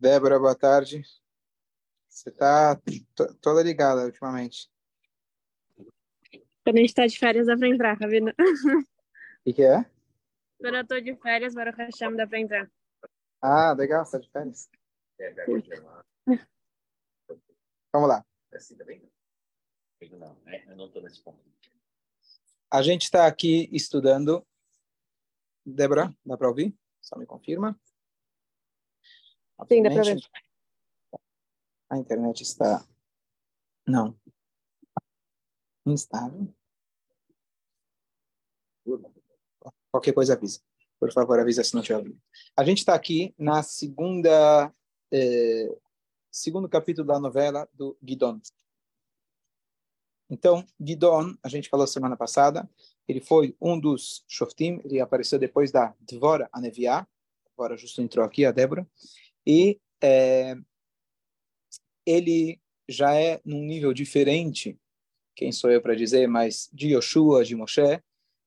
Débora, boa tarde. Você está toda ligada ultimamente. Quando a gente está de férias, dá para entrar, Ravina. O que, é? Quando eu estou de férias, para o Hashem, dá para entrar. Ah, legal, você está de férias. Vamos lá. A gente está aqui estudando. Débora, dá para ouvir? Só me confirma. Sim, dá para ver. A internet está. Não. Instável. Qualquer coisa avisa. Por favor, avisa se não tiver ouvido. A gente está aqui na segunda, eh, segundo capítulo da novela do Guidon. Então, Guidon, a gente falou semana passada, ele foi um dos Shoftim, ele apareceu depois da Dvora Aneviá, agora justo entrou aqui a Débora, e é, ele já é num nível diferente, quem sou eu para dizer, mas de Yoshua, de Moshe,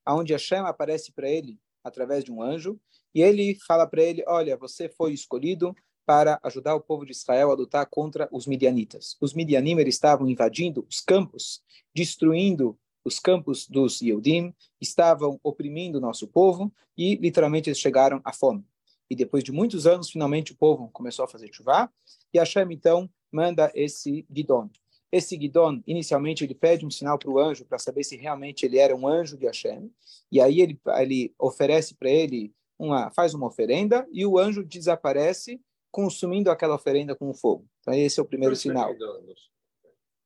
aonde Hashem aparece para ele através de um anjo, e ele fala para ele, olha, você foi escolhido para ajudar o povo de Israel a lutar contra os midianitas. Os midianim estavam invadindo os campos, destruindo os campos dos Yehudim, estavam oprimindo o nosso povo e literalmente eles chegaram à fome. E depois de muitos anos, finalmente o povo começou a fazer chuva, e Hashem então manda esse Gidon. Esse Gidon, inicialmente, ele pede um sinal para o anjo para saber se realmente ele era um anjo de Hashem. E aí ele, ele oferece para ele, uma, faz uma oferenda e o anjo desaparece, consumindo aquela oferenda com o fogo. Então, esse é o primeiro sinal.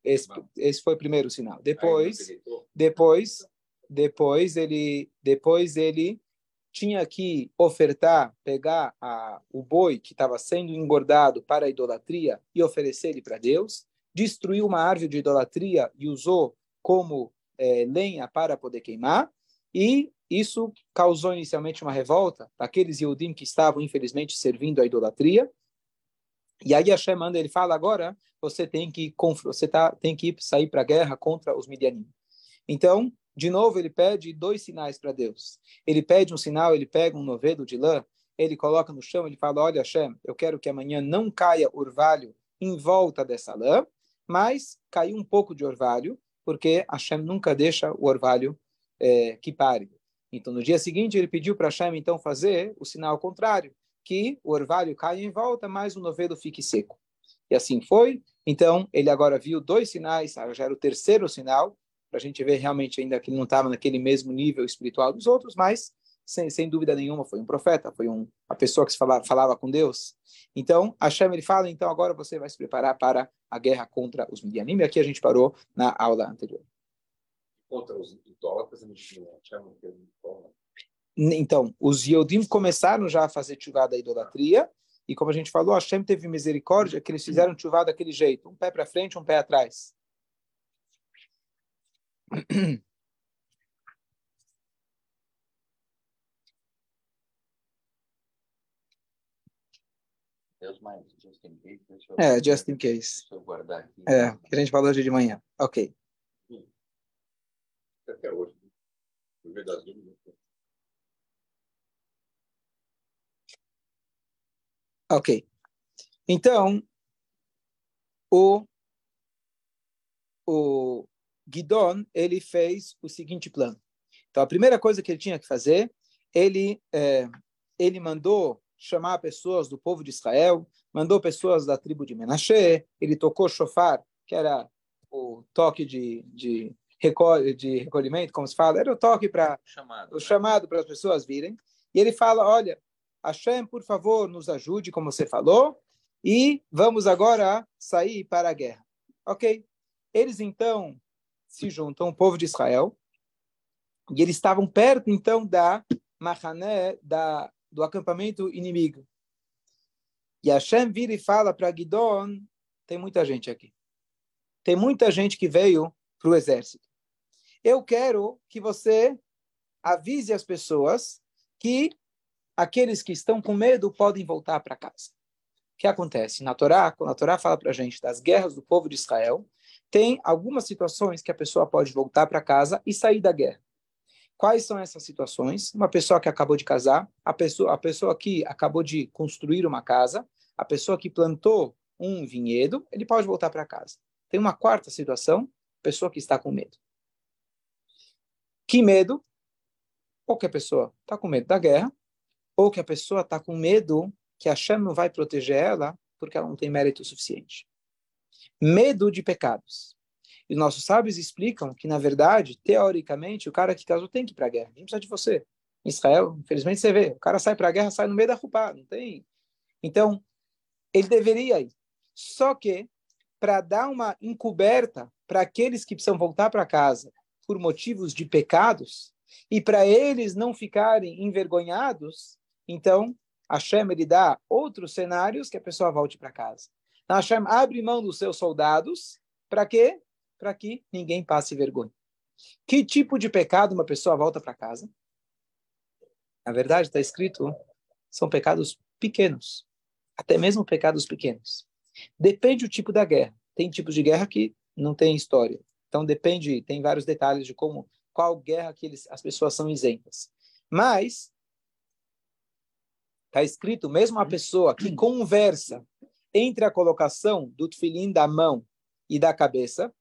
Esse, esse foi o primeiro sinal. Depois, depois, depois ele, depois ele tinha que ofertar, pegar a, o boi que estava sendo engordado para a idolatria e oferecer ele para Deus destruiu uma árvore de idolatria e usou como é, lenha para poder queimar, e isso causou inicialmente uma revolta daqueles Yehudim que estavam, infelizmente, servindo a idolatria. E aí Hashem manda, ele fala, agora você tem que, você tá, tem que sair para a guerra contra os Midianim. Então, de novo, ele pede dois sinais para Deus. Ele pede um sinal, ele pega um novelo de lã, ele coloca no chão, ele fala, olha Hashem, eu quero que amanhã não caia orvalho em volta dessa lã, mas caiu um pouco de orvalho, porque Hashem nunca deixa o orvalho é, que pare. Então, no dia seguinte, ele pediu para Hashem, então, fazer o sinal contrário, que o orvalho caia em volta, mas o novelo fique seco. E assim foi. Então, ele agora viu dois sinais, já era o terceiro sinal, para a gente ver realmente ainda que ele não estava naquele mesmo nível espiritual dos outros, mas sem, sem dúvida nenhuma, foi um profeta, foi um, uma pessoa que se falava, falava com Deus. Então, Hashem ele fala, então agora você vai se preparar para a guerra contra os Midianim. E aqui a gente parou na aula anterior. Contra os idólatras, a gente chama Então, os Yodim começaram já a fazer chuvada da idolatria, e como a gente falou, Hashem teve misericórdia que eles fizeram chuvada daquele jeito, um pé para frente, um pé atrás. just in case. Eu, é, just in case. Deixa eu guardar aqui. É, que a gente falou hoje de manhã. Ok. Hum. Até hoje. dúvidas. Ok. Então, o, o Guidon, ele fez o seguinte plano. Então, a primeira coisa que ele tinha que fazer, ele, é, ele mandou chamar pessoas do povo de Israel, mandou pessoas da tribo de Menashe, ele tocou shofar, que era o toque de, de, de recolhimento, como se fala, era o toque para o chamado para as pessoas virem. E ele fala: Olha, Hashem, por favor, nos ajude, como você falou, e vamos agora sair para a guerra. Ok? Eles então se juntam, o povo de Israel, e eles estavam perto então da Mahané, da do acampamento inimigo. E Hashem vira e fala para Gidon, tem muita gente aqui. Tem muita gente que veio para o exército. Eu quero que você avise as pessoas que aqueles que estão com medo podem voltar para casa. O que acontece? Na Torá, quando a Torá fala para a gente das guerras do povo de Israel, tem algumas situações que a pessoa pode voltar para casa e sair da guerra. Quais são essas situações? Uma pessoa que acabou de casar, a pessoa, a pessoa que acabou de construir uma casa, a pessoa que plantou um vinhedo, ele pode voltar para casa. Tem uma quarta situação, pessoa que está com medo. Que medo? Ou que a pessoa está com medo da guerra, ou que a pessoa está com medo que a Hashem não vai proteger ela porque ela não tem mérito suficiente. Medo de pecados. E nossos sábios explicam que, na verdade, teoricamente, o cara que casou tem que ir para a guerra. Não precisa de você. Em Israel, infelizmente, você vê, o cara sai para a guerra, sai no meio da rupá, não tem. Então, ele deveria ir. Só que, para dar uma encoberta para aqueles que precisam voltar para casa por motivos de pecados, e para eles não ficarem envergonhados, então Hashem ele dá outros cenários que a pessoa volte para casa. Então Hashem abre mão dos seus soldados, para quê? Para que ninguém passe vergonha. Que tipo de pecado uma pessoa volta para casa? Na verdade, está escrito, são pecados pequenos. Até mesmo pecados pequenos. Depende do tipo da guerra. Tem tipos de guerra que não tem história. Então depende, tem vários detalhes de como, qual guerra que eles, as pessoas são isentas. Mas está escrito mesmo a pessoa que conversa entre a colocação do tefilim da mão e da cabeça,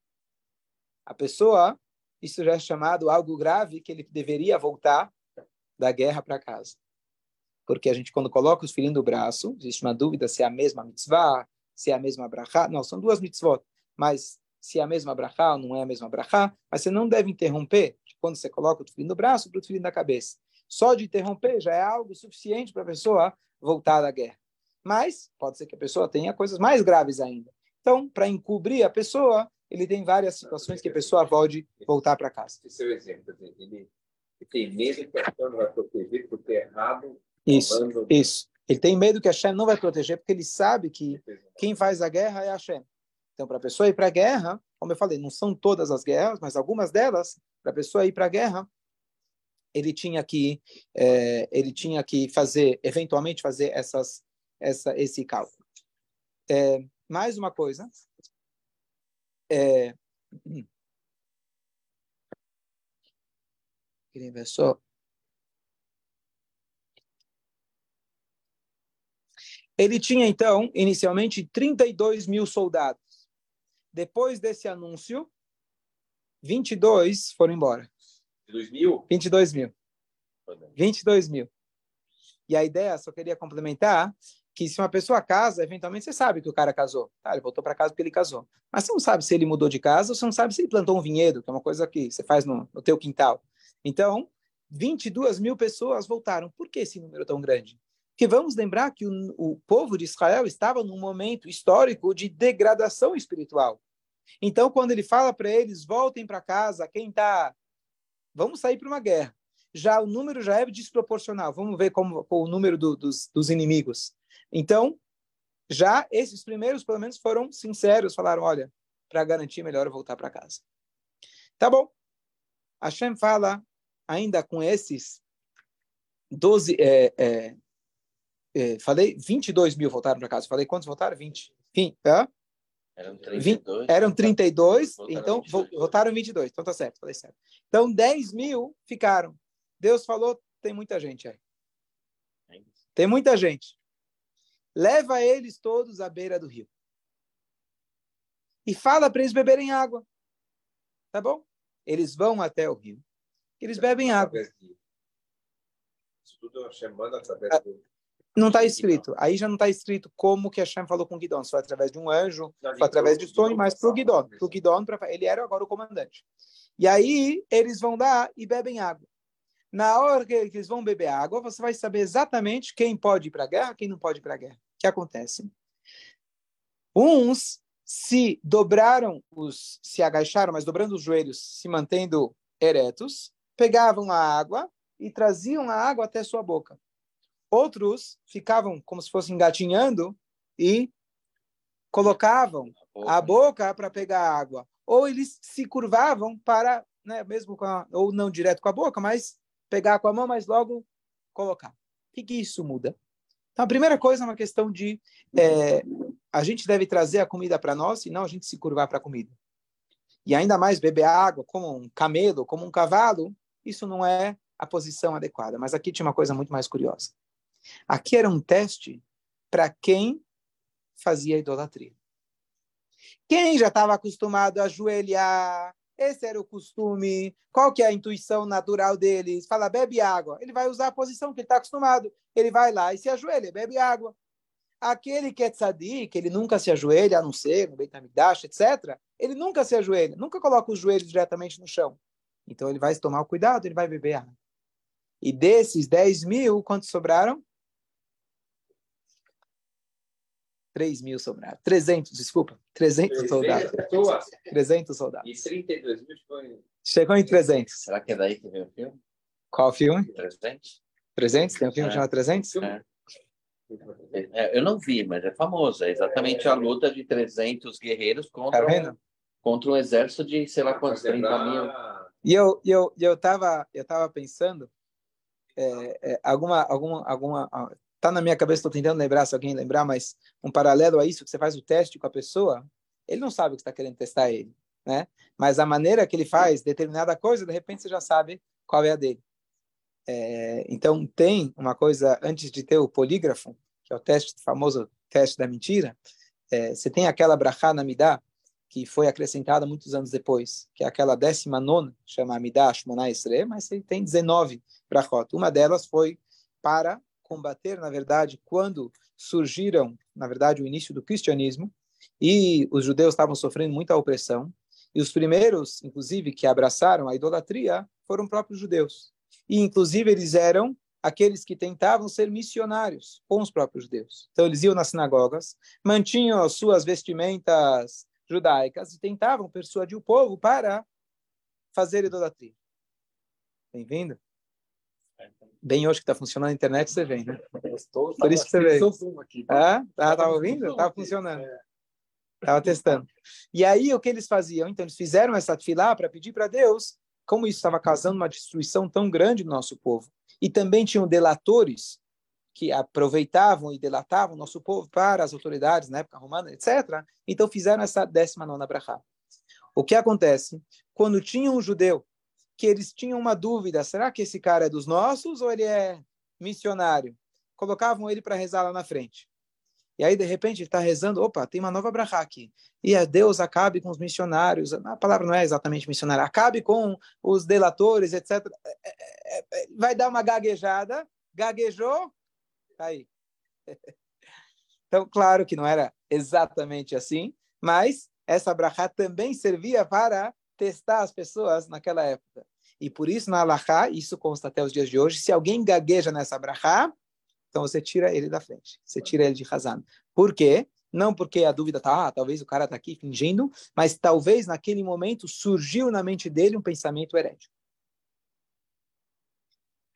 a pessoa, isso já é chamado algo grave que ele deveria voltar da guerra para casa. Porque a gente, quando coloca os filhinhos do braço, existe uma dúvida se é a mesma mitzvah, se é a mesma brachá. Não, são duas mitzvot. Mas se é a mesma brachá ou não é a mesma brachá, mas você não deve interromper quando você coloca o tefilim no braço para o tefilim na cabeça. Só de interromper já é algo suficiente para a pessoa voltar da guerra. Mas pode ser que a pessoa tenha coisas mais graves ainda. Então, para encobrir a pessoa, ele tem várias situações que a pessoa pode voltar para casa. Esse é o exemplo. Ele, tem medo que a Hashem vai proteger por ter errado. Isso, isso. Ele tem medo que a Hashem não vai proteger, porque ele sabe que quem faz a guerra é a Hashem. Então, para a pessoa ir para a guerra, como eu falei, não são todas as guerras, mas algumas delas, para a pessoa ir para a guerra, ele tinha que é, ele tinha que fazer, eventualmente fazer essas, essa, esse cálculo. É, mais uma coisa. É, queria ver só. Ele tinha, então, inicialmente 32 mil soldados. Depois desse anúncio, 22 foram embora. 22 mil? 22 mil. 22 mil. E a ideia, só queria complementar, que se uma pessoa casa, eventualmente você sabe que o cara casou. Tá, ele voltou para casa porque ele casou. Mas você não sabe se ele mudou de casa ou você não sabe se ele plantou um vinhedo, que é uma coisa que você faz no, no teu quintal. Então, 22 mil pessoas voltaram. Por que esse número tão grande? Porque vamos lembrar que o, o povo de Israel estava num momento histórico de degradação espiritual. Então, quando ele fala para eles, voltem para casa, quem está... Vamos sair para uma guerra. Já o número já é desproporcional. Vamos ver como, o número do, dos, dos inimigos. Então, já esses primeiros, pelo menos, foram sinceros, falaram, olha, para garantir, melhor voltar para casa. Tá bom. Hashem fala, ainda com esses 12, é, é, é, falei 22 mil voltaram para casa. Falei quantos voltaram? 20. Fim, é? Eram 32. 20, eram 32, voltaram então 22. votaram 22. Então tá certo, falei certo. Então 10 mil ficaram. Deus falou, tem muita gente aí. Tem muita gente. Leva eles todos à beira do rio. E fala para eles beberem água. Tá bom? Eles vão até o rio. Eles bebem água. Isso tudo através do não está escrito. Aí já não está escrito como que Hashem falou com Guidon. Foi através de um anjo, foi através de sonho, mas para o Guidon. Para o Guidon, ele era agora o comandante. E aí eles vão dar e bebem água. Na hora que eles vão beber água, você vai saber exatamente quem pode ir para a guerra, quem não pode ir para a guerra. Que acontece? Uns se dobraram, os, se agacharam, mas dobrando os joelhos, se mantendo eretos, pegavam a água e traziam a água até sua boca. Outros ficavam como se fossem engatinhando e colocavam a boca para pegar água. Ou eles se curvavam para, né, mesmo com a, ou não direto com a boca, mas pegar com a mão, mas logo colocar. O que, que isso muda? Então, a primeira coisa é uma questão de é, a gente deve trazer a comida para nós e não a gente se curvar para a comida. E ainda mais beber água como um camelo, como um cavalo, isso não é a posição adequada. Mas aqui tinha uma coisa muito mais curiosa. Aqui era um teste para quem fazia idolatria. Quem já estava acostumado a ajoelhar, esse era o costume, qual que é a intuição natural deles? Fala, bebe água. Ele vai usar a posição que ele está acostumado. Ele vai lá e se ajoelha, bebe água. Aquele que é tzadik, ele nunca se ajoelha, a não ser no Beit etc., ele nunca se ajoelha, nunca coloca os joelhos diretamente no chão. Então ele vai tomar o cuidado, ele vai beber água. E desses 10 mil, quantos sobraram? 3 mil sobraram. 300, desculpa. 300 soldados. 300 soldados. E 32 mil foi... Chegou em 300. Será que é daí que vem o filme? Qual filme? 300? 300? Tem um filme É. chamado 300? É. É, eu não vi, mas é famoso. É exatamente a luta de 300 guerreiros Tá contra, um, vendo? contra um exército de, sei lá quantos, 30 mil. E eu, e eu, e eu tava, eu tava pensando, é, é, alguma, alguma, alguma, tá na minha cabeça, estou tentando lembrar, se alguém lembrar, mas um paralelo a isso, que você faz o teste com a pessoa, ele não sabe que você está querendo testar ele, né? Mas a maneira que ele faz determinada coisa, de repente você já sabe qual é a dele. É, então tem uma coisa antes de ter o polígrafo, que é o teste o famoso teste da mentira. é, você tem aquela brachá na midá que foi acrescentada muitos anos depois, que é aquela décima nona, chama Amidah Shmona Esre, mas ele tem 19 brachot. Uma delas foi para combater, na verdade, quando surgiram, na verdade, o início do cristianismo, e os judeus estavam sofrendo muita opressão, e os primeiros, inclusive, que abraçaram a idolatria foram próprios judeus. E, inclusive, eles eram aqueles que tentavam ser missionários com os próprios judeus. Então, eles iam nas sinagogas, mantinham as suas vestimentas judaicas e tentavam persuadir o povo para fazer idolatria. Bem-vindo. Bem hoje que está funcionando a internet, você vem, né? Por isso que você veio. Ah, tá, tava ouvindo? Estava funcionando. Estava testando. E aí, o que eles faziam? Então, eles fizeram essa fila para pedir para Deus, como isso estava causando uma destruição tão grande no nosso povo. E também tinham delatores que aproveitavam e delatavam o nosso povo para as autoridades na época romana, etc. Então, fizeram essa décima nona brachá. O que acontece? Quando tinha um judeu que eles tinham uma dúvida, será que esse cara é dos nossos ou ele é missionário? Colocavam ele para rezar lá na frente. E aí, de repente, ele está rezando, opa, tem uma nova brachá aqui. E a Deus acabe com os missionários. A palavra não é exatamente missionário. Acabe com os delatores, etc. Vai dar uma gaguejada. Gaguejou, tá aí. Então, claro que não era exatamente assim, mas essa brachá também servia para testar as pessoas naquela época. E por isso, na Alahá, isso consta até os dias de hoje, se alguém gagueja nessa brachá, então você tira ele da frente, você tira ele de Hazan. Por quê? Não porque a dúvida está, ah, talvez o cara está aqui fingindo, mas talvez naquele momento surgiu na mente dele um pensamento herético.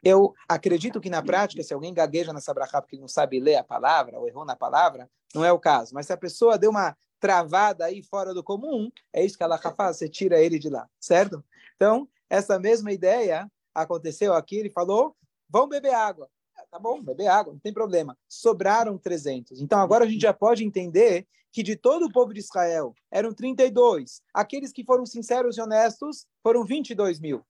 Eu acredito que na prática, se alguém gagueja nessa brachá porque não sabe ler a palavra ou errou na palavra, não é o caso. Mas se a pessoa deu uma travada aí fora do comum, é isso que ela faz, você tira ele de lá, certo? Então, essa mesma ideia aconteceu aqui, ele falou, vão beber água. Tá bom, beber água, não tem problema. Sobraram 300. Então, agora a gente já pode entender que de todo o povo de Israel eram 32. Aqueles que foram sinceros e honestos foram 22 mil.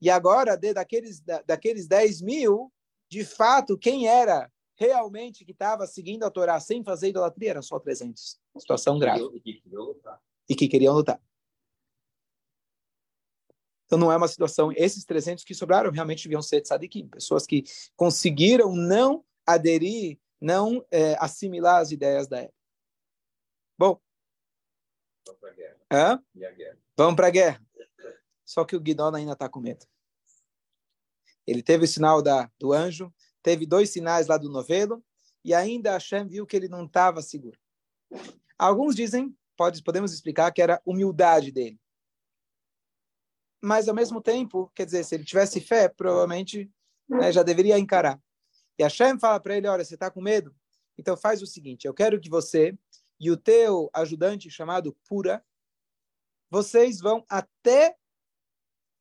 E agora, de, daqueles, da, daqueles 10 mil, de fato, quem era realmente que estava seguindo a Torá sem fazer idolatria eram só 300. Situação grave. E que queriam lutar. Então não é uma situação. Esses 300 que sobraram realmente deviam ser tzadikim, pessoas que conseguiram não aderir, não é, assimilar as ideias da época. Bom. Vamos para a guerra. Hã? E a guerra. Vamos para a guerra. Só que o Guidon ainda está com medo. Ele teve o sinal da, do anjo, teve dois sinais lá do novelo, e ainda Hashem viu que ele não estava seguro. Alguns dizem, pode, podemos explicar, que era humildade dele. Mas, ao mesmo tempo, quer dizer, se ele tivesse fé, provavelmente né, já deveria encarar. E Hashem fala para ele, olha, você está com medo? Então faz o seguinte, eu quero que você e o teu ajudante chamado Pura, vocês vão até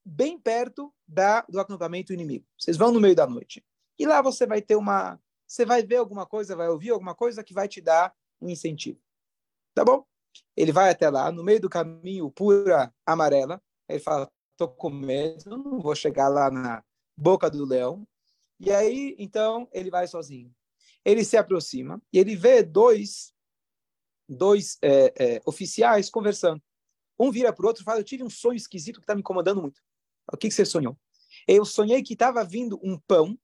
bem perto da, do acampamento inimigo. Vocês vão no meio da noite. E lá você vai ter uma... Você vai ver alguma coisa, vai ouvir alguma coisa que vai te dar um incentivo. Tá bom? Ele vai até lá, no meio do caminho, pura amarela. Ele fala, tô com medo, não vou chegar lá na boca do leão. E aí, então, ele vai sozinho. Ele se aproxima e ele vê dois dois é, é, oficiais conversando. Um vira para o outro e fala: Eu tive um sonho esquisito que está me incomodando muito. O que, que você sonhou? Eu sonhei que estava vindo um pão,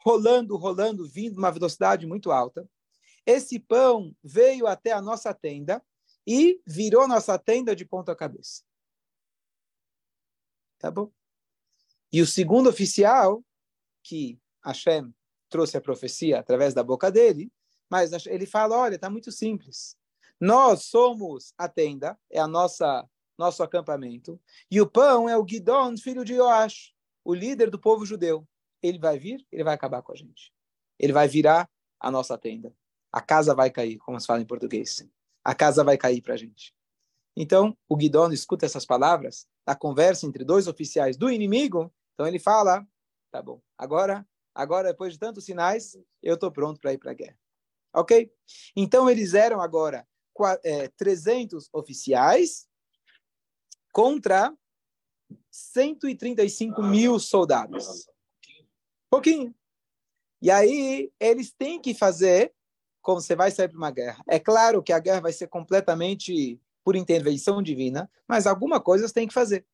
rolando, rolando, vindo uma velocidade muito alta. Esse pão veio até a nossa tenda e virou nossa tenda de ponta cabeça. Tá bom? E o segundo oficial, que Hashem trouxe a profecia através da boca dele, mas ele fala: olha, está muito simples. Nós somos a tenda, é a nossa nosso acampamento, e o pão é o Gidon, filho de Joash, o líder do povo judeu. Ele vai vir, ele vai acabar com a gente. Ele vai virar a nossa tenda. A casa vai cair, como se fala em português. A casa vai cair para a gente. Então, o Guidon escuta essas palavras, a conversa entre dois oficiais do inimigo, então ele fala, tá bom, agora, agora depois de tantos sinais, eu estou pronto para ir para a guerra. Ok? Então, eles eram agora é, 300 oficiais contra 135 mil soldados. Pouquinho. E aí, eles têm que fazer como você vai sair para uma guerra. É claro que a guerra vai ser completamente por intervenção divina, mas alguma coisa você tem que fazer.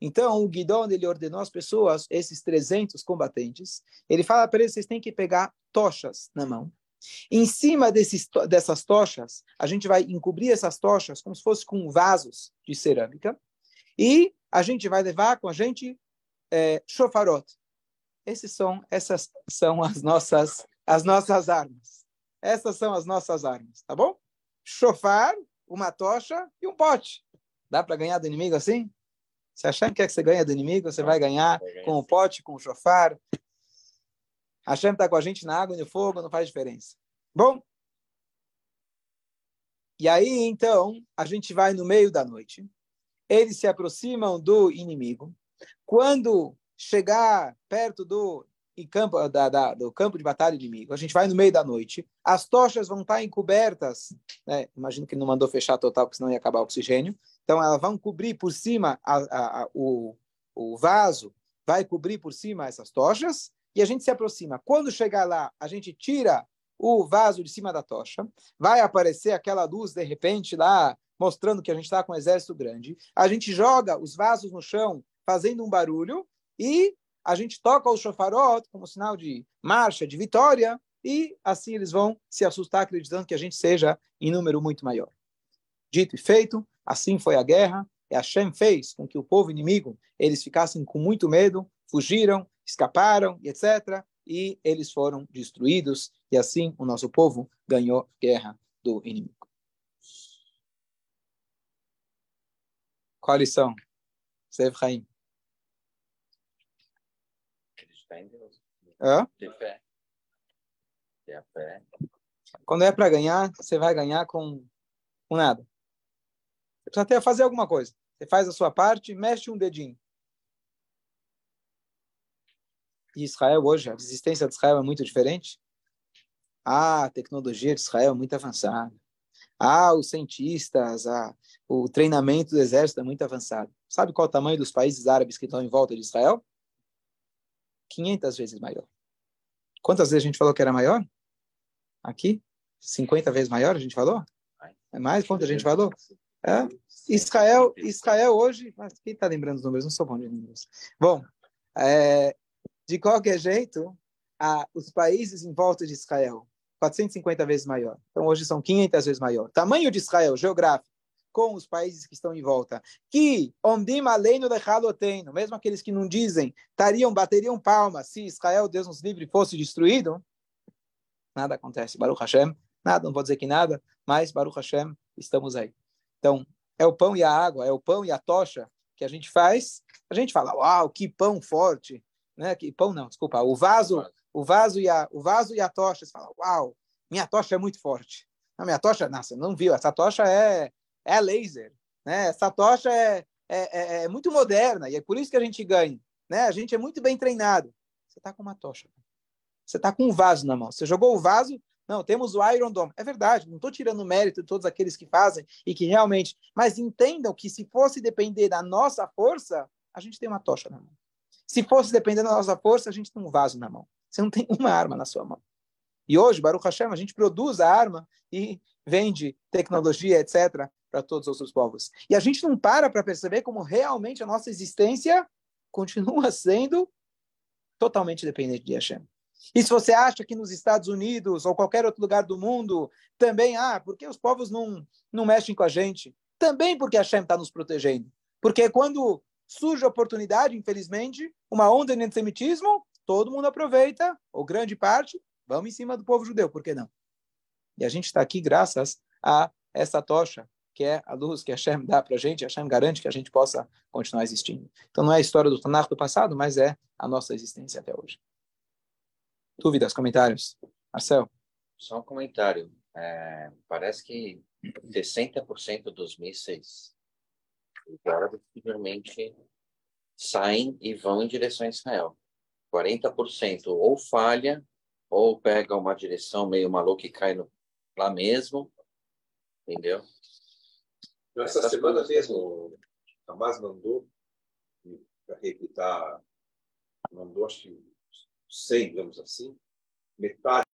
Então, o Guidon, ele ordenou às pessoas, esses 300 combatentes, ele fala para eles, vocês têm que pegar tochas na mão. Em cima desses, dessas tochas, a gente vai encobrir essas tochas como se fosse com vasos de cerâmica, e a gente vai levar com a gente é, shofarot. Esses são, essas são as nossas, as nossas armas. Essas são as nossas armas, tá bom? Shofar, uma tocha e um pote. Dá para ganhar do inimigo assim? Se achar que quer que você ganhe do inimigo, você vai ganhar com o pote, com o shofar. Hashem está com a gente na água e no fogo, não faz diferença. Bom, e aí então a gente vai no meio da noite. Eles se aproximam do inimigo. Quando chegar perto do campo, da, da, do campo de batalha inimigo. A gente vai no meio da noite, as tochas vão estar encobertas, né? imagino que não mandou fechar total, porque senão ia acabar o oxigênio. Então, elas vão cobrir por cima a, a, a, o, o vaso, vai cobrir por cima essas tochas, e a gente se aproxima. Quando chegar lá, a gente tira o vaso de cima da tocha, vai aparecer aquela luz, de repente, lá, mostrando que a gente está com um exército grande. A gente joga os vasos no chão, fazendo um barulho, e a gente toca o shofarot como sinal de marcha, de vitória, e assim eles vão se assustar acreditando que a gente seja em número muito maior. Dito e feito, assim foi a guerra, e Hashem fez com que o povo inimigo, eles ficassem com muito medo, fugiram, escaparam, etc., e eles foram destruídos, e assim o nosso povo ganhou guerra do inimigo. Qual a lição? Sev Haim acreditar em Deus. Hã? Ter fé. A fé. Quando é para ganhar, você vai ganhar com, com nada. Você precisa até fazer alguma coisa. Você faz a sua parte, mexe um dedinho. E Israel hoje, a resistência de Israel é muito diferente. Ah, a tecnologia de Israel é muito avançada. Ah, os cientistas, ah, o treinamento do exército é muito avançado. Sabe qual é o tamanho dos países árabes que estão em volta de Israel? 500 vezes maior. Quantas vezes a gente falou que era maior? Aqui? 50 vezes maior, a gente falou? É mais? Quanto a gente falou? É? Israel, Israel hoje, mas quem está lembrando os números? Não sou bom de números. Bom, é, de qualquer jeito, a, os países em volta de Israel, 450 vezes maior. Então hoje são 500 vezes maior. Tamanho de Israel, geográfico, com os países que estão em volta. Que ondim aleino dechaloteno, mesmo aqueles que não dizem, tariam, bateriam palmas se Israel, Deus nos livre, fosse destruído. Nada acontece. Baruch Hashem, nada, não vou dizer que nada, mas Baruch Hashem, estamos aí. Então, é o pão e a água, é o pão e a tocha que a gente faz. A gente fala, uau, que pão forte, né? Que pão não, desculpa, o vaso, o vaso e a, o vaso e a tocha. Você fala, uau, minha tocha é muito forte. A minha tocha, nossa, não viu? Essa tocha é é laser. Né? Essa tocha é, é, é, é, muito moderna e é por isso que a gente ganha. Né? A gente é muito bem treinado. Você está com uma tocha. Você está com um vaso na mão. Você jogou o vaso. Não, temos o Iron Dome. É verdade, não estou tirando mérito de todos aqueles que fazem e que realmente. Mas entendam que se fosse depender da nossa força, a gente tem uma tocha na mão. Se fosse depender da nossa força, a gente tem um vaso na mão. Você não tem uma arma na sua mão. E hoje, Baruch Hashem, a gente produz a arma e vende tecnologia, etc., para todos os outros povos. E a gente não para para perceber como realmente a nossa existência continua sendo totalmente dependente de Hashem. E se você acha que nos Estados Unidos ou qualquer outro lugar do mundo também, ah, porque os povos não, não mexem com a gente? Também porque Hashem está nos protegendo. Porque quando surge a oportunidade, infelizmente, uma onda de antissemitismo, todo mundo aproveita, ou grande parte, vamos em cima do povo judeu, por que não? E a gente está aqui graças a essa tocha, que é a luz que Hashem dá para a gente, Hashem garante que a gente possa continuar existindo. Então não é a história do Tanakh do passado, mas é a nossa existência até hoje. Dúvidas, comentários? Marcel? Só um comentário. É, parece que 60% dos mísseis agora simplesmente saem e vão em direção a Israel. 40% ou falha, ou pega uma direção meio maluca e cai no, lá mesmo, entendeu? Essa Essas semana coisas... mesmo, Hamas mandou para reeditar, mandou acho que 100, digamos assim, metade